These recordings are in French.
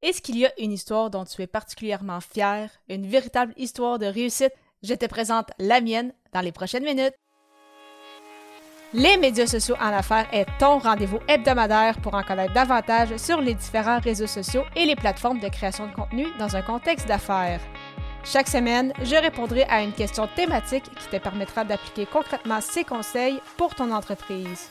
Est-ce qu'il y a une histoire dont tu es particulièrement fier, une véritable histoire de réussite? Je te présente la mienne dans les prochaines minutes. Les médias sociaux en affaires est ton rendez-vous hebdomadaire pour en connaître davantage sur les différents réseaux sociaux et les plateformes de création de contenu dans un contexte d'affaires. Chaque semaine, je répondrai à une question thématique qui te permettra d'appliquer concrètement ces conseils pour ton entreprise.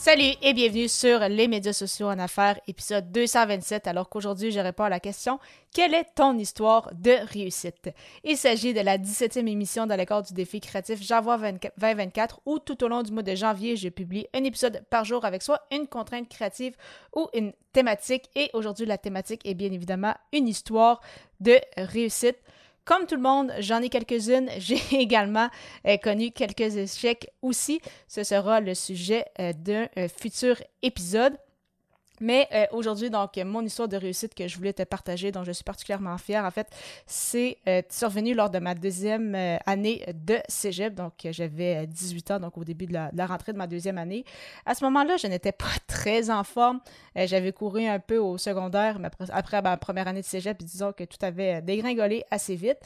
Salut et bienvenue sur les médias sociaux en affaires, épisode 227, alors qu'aujourd'hui je réponds à la question Quelle est ton histoire de réussite? Il s'agit de la 17e émission dans le du défi créatif J'envoie 2024 où tout au long du mois de janvier, je publie un épisode par jour avec soit une contrainte créative ou une thématique. Et aujourd'hui, la thématique est bien évidemment une histoire de réussite. Comme tout le monde, j'en ai quelques-unes. J'ai également euh, connu quelques échecs aussi. Ce sera le sujet euh, d'un euh, futur épisode. Mais euh, aujourd'hui, donc, mon histoire de réussite que je voulais te partager, dont je suis particulièrement fière, en fait, c'est euh, survenu lors de ma deuxième euh, année de cégep. Donc, j'avais 18 ans, donc au début de la, rentrée de ma deuxième année. À ce moment-là, je n'étais pas très en forme. j'avais couru un peu au secondaire, mais après, après, ma première année de cégep, disons que tout avait dégringolé assez vite.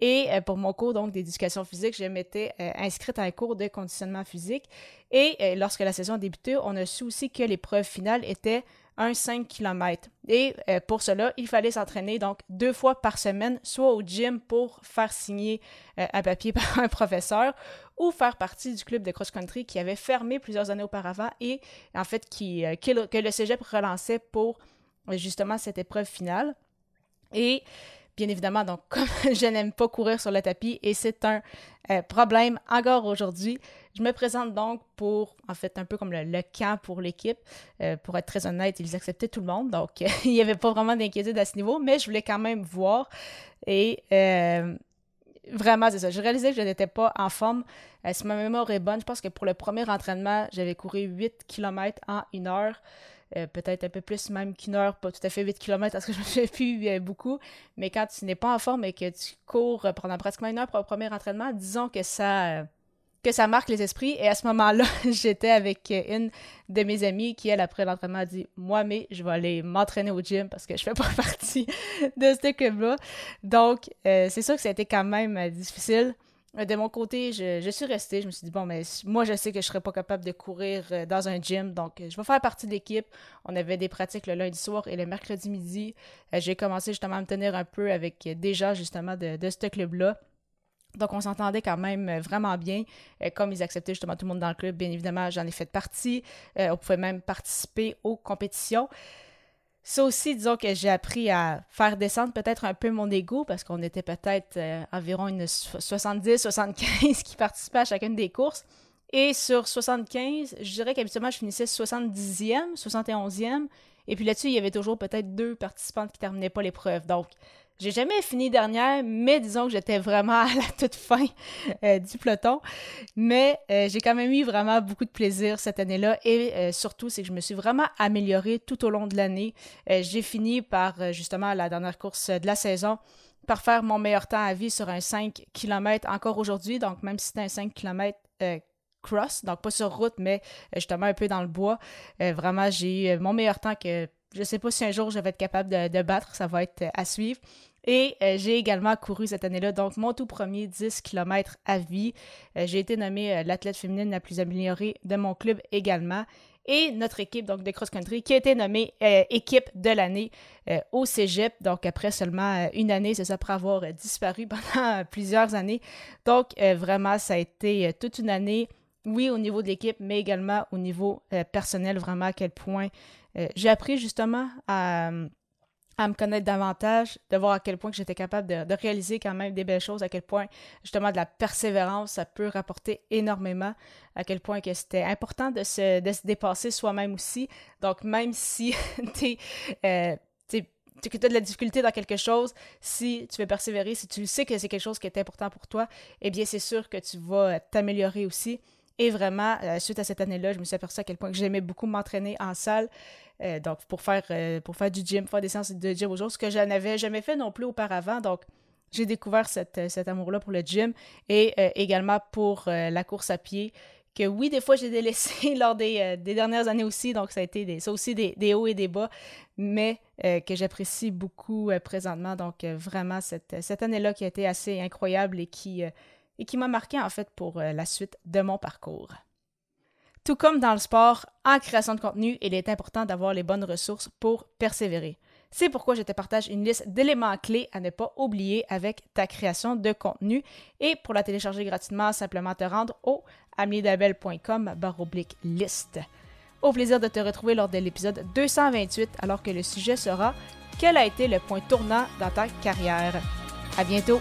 Et pour mon cours, donc, d'éducation physique, je m'étais inscrite à un cours de conditionnement physique. Et lorsque la saison a débuté, on a su aussi que l'épreuve finale était un 5 km. Et euh, pour cela, il fallait s'entraîner donc deux fois par semaine, soit au gym pour faire signer euh, un papier par un professeur, ou faire partie du club de cross-country qui avait fermé plusieurs années auparavant et en fait qui, euh, que le cégep relançait pour justement cette épreuve finale. Et bien évidemment, donc, comme je n'aime pas courir sur le tapis et c'est un euh, problème encore aujourd'hui, je me présente donc pour, en fait, un peu comme le, camp pour l'équipe. Euh, pour être très honnête, ils acceptaient tout le monde, donc il n'y avait pas vraiment d'inquiétude à ce niveau, mais je voulais quand même voir. Et euh, vraiment, c'est ça. Je réalisais que je n'étais pas en forme. si ma mémoire est bonne, je pense que pour le premier entraînement, j'avais couru 8 km en une heure. Euh, peut-être un peu plus même qu'une heure, pas tout à fait 8 km parce que je me suis plus euh, beaucoup, mais quand tu n'es pas en forme et que tu cours pendant presque une heure pour un premier entraînement, disons que ça, euh, que ça marque les esprits. Et à ce moment-là, j'étais avec une de mes amies qui, elle, après l'entraînement, a dit Moi, mais je vais aller m'entraîner au gym parce que je fais pas partie de ce club-là. Donc, c'est sûr que ça a été quand même difficile. Euh, de mon côté, je, suis restée. Je me suis dit, bon, mais moi, je sais que je serais pas capable de courir euh, dans un gym, donc euh, je vais faire partie de l'équipe. On avait des pratiques le lundi soir et le mercredi midi. J'ai commencé justement à me tenir un peu avec gens, justement, de, de ce club-là. Donc, on s'entendait quand même vraiment bien. Comme ils acceptaient justement tout le monde dans le club, bien évidemment, j'en ai fait partie. on pouvait même participer aux compétitions. Ça aussi, disons que j'ai appris à faire descendre peut-être un peu mon ego parce qu'on était peut-être euh, environ une 70-75 qui participaient à chacune des courses. Et sur 75, je dirais qu'habituellement, je finissais 70e, 71e. Et puis là-dessus, il y avait toujours peut-être deux participantes qui terminaient pas l'épreuve. Donc, j'ai jamais fini dernière, mais disons que j'étais vraiment à la toute fin euh, du peloton. Mais euh, j'ai quand même eu vraiment beaucoup de plaisir cette année-là et euh, surtout, c'est que je me suis vraiment améliorée tout au long de l'année. j'ai fini par, justement, la dernière course de la saison, par faire mon meilleur temps à vie sur un 5 km encore aujourd'hui. Donc, même si c'était un 5 km cross, donc pas sur route, mais justement un peu dans le bois, vraiment, j'ai eu mon meilleur temps que je ne sais pas si un jour je vais être capable de, battre, ça va être à suivre. Et euh, j'ai également couru cette année-là, donc mon tout premier 10 km à vie. Euh, j'ai été nommée euh, l'athlète féminine la plus améliorée de mon club également. Et notre équipe donc de cross-country qui a été nommée équipe de l'année au Cégep, donc après seulement une année, c'est ça, après avoir disparu pendant plusieurs années. Donc vraiment, ça a été toute une année oui, au niveau de l'équipe, mais également au niveau personnel, vraiment à quel point j'ai appris justement à, me connaître davantage, de voir à quel point j'étais capable de, réaliser quand même des belles choses, à quel point justement de la persévérance, ça peut rapporter énormément, à quel point que c'était important de se, dépasser soi-même aussi. Donc même si tu euh, as de la difficulté dans quelque chose, si tu veux persévérer, si tu sais que c'est quelque chose qui est important pour toi, eh bien, c'est sûr que tu vas t'améliorer aussi. Et vraiment, euh, suite à cette année-là, je me suis aperçu à quel point j'aimais beaucoup m'entraîner en salle. Euh, donc, pour faire, euh, pour faire du gym, faire des séances de gym aux jours, ce que je n'avais jamais fait non plus auparavant. Donc, j'ai découvert cet amour-là pour le gym et également pour la course à pied que oui, des fois, j'ai délaissé lors des, dernières années aussi, donc ça a été des, aussi des, hauts et des bas, mais que j'apprécie beaucoup présentement. Donc, vraiment, cette, cette année-là qui a été assez incroyable et qui, et qui m'a marqué en fait pour euh, la suite de mon parcours. Tout comme dans le sport, en création de contenu, il est important d'avoir les bonnes ressources pour persévérer. C'est pourquoi je te partage une liste d'éléments clés à ne pas oublier avec ta création de contenu. Et pour la télécharger gratuitement, simplement te rendre au amnidabel.com baroblique liste. Au plaisir de te retrouver lors de l'épisode 228 alors que le sujet sera Quel a été le point tournant dans ta carrière? À bientôt!